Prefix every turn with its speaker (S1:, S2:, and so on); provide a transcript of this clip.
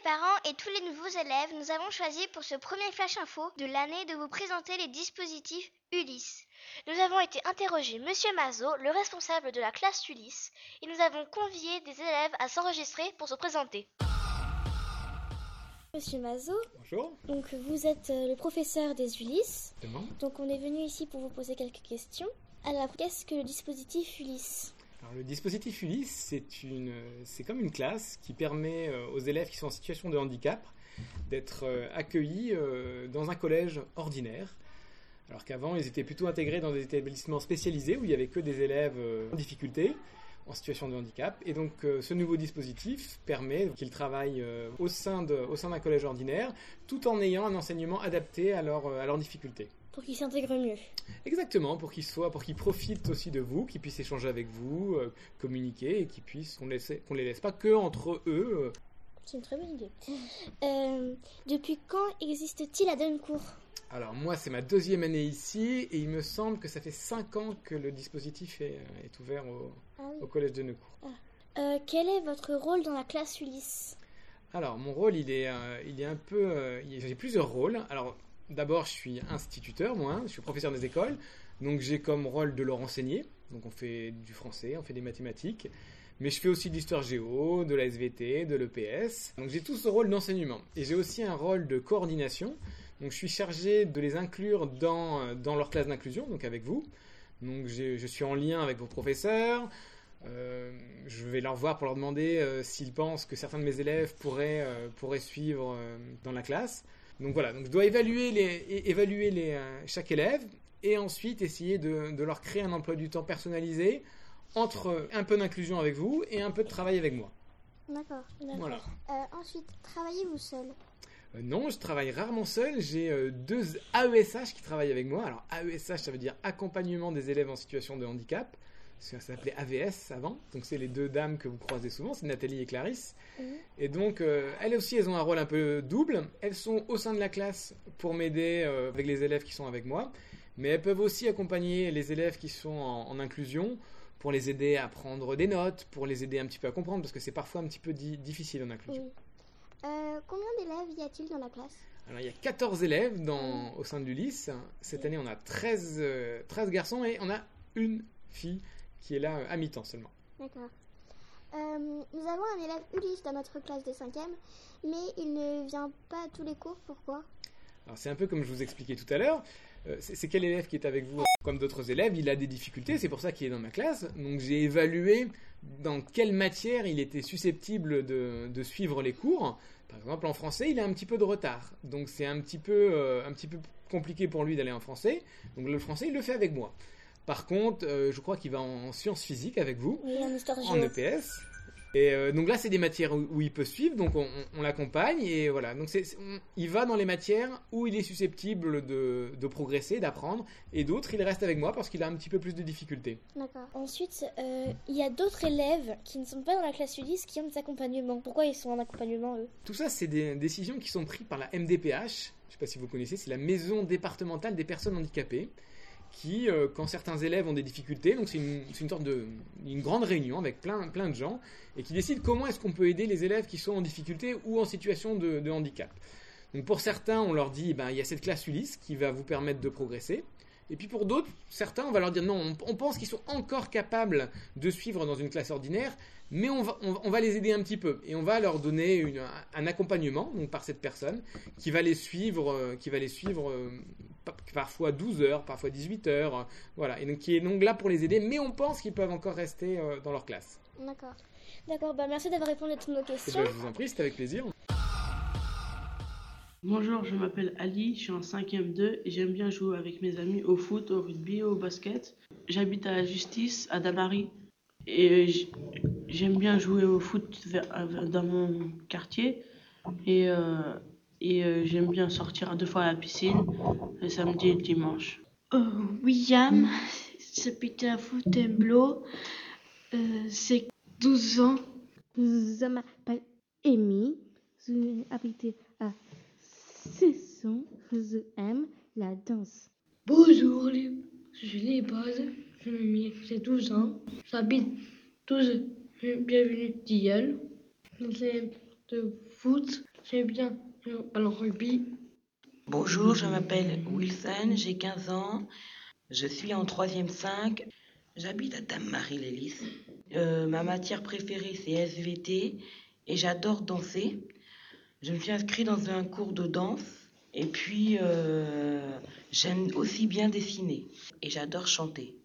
S1: les parents et tous les nouveaux élèves, nous avons choisi pour ce premier Flash Info de l'année de vous présenter les dispositifs Ulysse. Nous avons été interroger Monsieur Mazot, le responsable de la classe Ulysse, et nous avons convié des élèves à s'enregistrer pour se présenter.
S2: Monsieur Mazot,
S3: Bonjour.
S2: donc vous êtes euh, le professeur des Ulysses.
S3: Exactement.
S2: Donc on est venu ici pour vous poser quelques questions. Alors, qu'est-ce que le dispositif Ulysse?
S3: Le dispositif Ulysse, c'est c'est comme une classe qui permet euh, aux élèves qui sont en situation de handicap d'être euh, accueillis euh, dans un collège ordinaire. Alors qu'avant, ils étaient plutôt intégrés dans des établissements spécialisés où il n'y avait que des élèves en difficulté, en situation de handicap. Et donc, euh, ce nouveau dispositif permet qu'ils travaillent euh, au sein d'un collège ordinaire, tout en ayant un enseignement adapté à leur, à leurs difficultés.
S2: Pour qu'ils s'intègrent mieux.
S3: Exactement, pour qu'ils soient, pour qu'ils profitent aussi de vous, qu'ils puissent échanger avec vous, euh, communiquer et qu'ils puissent, qu'on qu'on les laisse pas que entre eux. euh.
S2: C'est une très bonne idée. Euh, depuis quand existe-t-il à Duncourt
S3: Alors moi, c'est ma deuxième année ici et il me semble que ça fait cinq ans que le dispositif est, euh, est ouvert au,
S2: Ah oui.
S3: au collège de Neucourt.
S2: Euh, quel est votre rôle dans la classe Ulysse?
S3: Alors mon rôle, il est, euh, il est un peu, euh, j'ai plusieurs rôles. Alors d'abord, je suis instituteur, moi, hein, je suis professeur des écoles, donc j'ai comme rôle de leur enseigner. Donc on fait du français, on fait des mathématiques, mais je fais aussi de l'histoire géo, de la SVT, de l'EPS. Donc j'ai tout ce rôle d'enseignement. Et j'ai aussi un rôle de coordination. Donc je suis chargé de les inclure dans, euh, dans leur classe d'inclusion, donc avec vous. Donc je suis en lien avec vos professeurs. Euh, je vais leur voir pour leur demander euh, s'ils pensent que certains de mes élèves pourraient, euh, pourraient suivre dans la classe. Donc voilà, donc je dois évaluer, les, évaluer les, chaque élève et ensuite essayer de, de leur créer un emploi du temps personnalisé entre un peu d'inclusion avec vous et un peu de travail avec moi.
S1: D'accord.
S3: Voilà.
S1: Ensuite, travaillez-vous seul?
S3: Non, je travaille rarement seul. J'ai euh, deux AESH qui travaillent avec moi. Alors AESH, ça veut dire accompagnement des élèves en situation de handicap. Ça s'appelait AVS avant. Donc c'est les deux dames que vous croisez souvent, c'est Nathalie et Clarisse. Et donc euh, elles aussi, elles ont un rôle un peu double. Elles sont au sein de la classe pour m'aider euh, avec les élèves qui sont avec moi, mais elles peuvent aussi accompagner les élèves qui sont en, en inclusion pour les aider à prendre des notes, pour les aider un petit peu à comprendre, parce que c'est parfois un petit peu di- difficile en inclusion.
S1: Euh, combien d'élèves y a-t-il dans la classe?
S3: Alors, il y a 14 élèves dans, au sein de l'Ulysse. Cette année, on a 13, euh, 13 garçons et on a une fille qui est là euh, à mi-temps seulement.
S1: D'accord. Euh, nous avons un élève Ulysse dans notre classe de 5e, mais il ne vient pas à tous les cours. Pourquoi?
S3: Alors, c'est un peu comme je vous expliquais tout à l'heure. Euh, c'est quel élève qui est avec vous Comme d'autres élèves, il a des difficultés, c'est pour ça qu'il est dans ma classe. Donc, j'ai évalué dans quelle matière il était susceptible de, de suivre les cours. Par exemple, en français, il a un petit peu de retard. Donc, c'est un, petit peu, euh, un petit peu compliqué pour lui d'aller en français. Donc, le français, il le fait avec moi. Par contre, euh, je crois qu'il va en sciences physiques avec vous
S2: Oui, en
S3: en. EPS. Et euh, donc là, c'est des matières où, où il peut suivre, donc on, on- on l'accompagne et voilà. Donc c'est, on- il va dans les matières où il est susceptible de, de progresser, d'apprendre, et d'autres, il reste avec moi parce qu'il a un petit peu plus de difficultés.
S1: D'accord.
S2: Ensuite, euh, il y a d'autres élèves qui ne sont pas dans la classe Ulysse qui ont des accompagnements. Pourquoi ils sont en accompagnement, eux?
S3: Tout ça, c'est des décisions qui sont prises par la MDPH. Je ne sais pas si vous connaissez, c'est la Maison départementale des personnes handicapées. Qui, euh, quand certains élèves ont des difficultés, donc c'est une, une sorte de une grande réunion avec plein, plein de gens, et qui décident comment est-ce qu'on peut aider les élèves qui sont en difficulté ou en situation de, handicap. Donc pour certains, on leur dit, ben, il y a cette classe Ulysse qui va vous permettre de progresser. Et puis pour d'autres, certains, on va leur dire non, on, pense qu'ils sont encore capables de suivre dans une classe ordinaire, mais on va, on, va- les aider un petit peu. Et on va leur donner une- un, accompagnement donc par cette personne qui va les suivre, euh, qui va les suivre euh, parfois 12 heures, parfois 18 heures. euh, voilà. Et donc qui est donc là pour les aider, mais on pense qu'ils peuvent encore rester euh, dans leur classe.
S1: D'accord.
S2: D'accord, bah merci d'avoir répondu à toutes nos
S3: Et
S2: questions.
S3: ben, je vous en prie, c'était avec plaisir.
S4: Bonjour, je m'appelle Ali, je suis en 5e 2 et j'aime bien jouer avec mes amis au foot, au rugby, au basket. J'habite à la Justice, à Damary, et j'aime bien jouer au foot vers- dans mon quartier. Et, euh, et euh, j'aime bien sortir deux fois à la piscine, le samedi et le dimanche.
S5: Euh, William, j'habite à Fontainebleau, euh, j'ai 12 ans. Je m'appelle Amy, j'habite à 6 ans, je aime la danse.
S6: Bonjour, les- je suis les bases. J'ai 12 ans. J'habite 12. Bienvenue d'Yel. J'ai de foot. J'aime bien
S7: Bonjour, je m'appelle Wilson, j'ai 15 ans. Je suis en 3e 5. J'habite à Dame-Marie-Lélis. Euh, ma matière préférée, c'est SVT et j'adore danser. Je me suis inscrite dans un cours de danse et puis euh, j'aime aussi bien dessiner et j'adore chanter.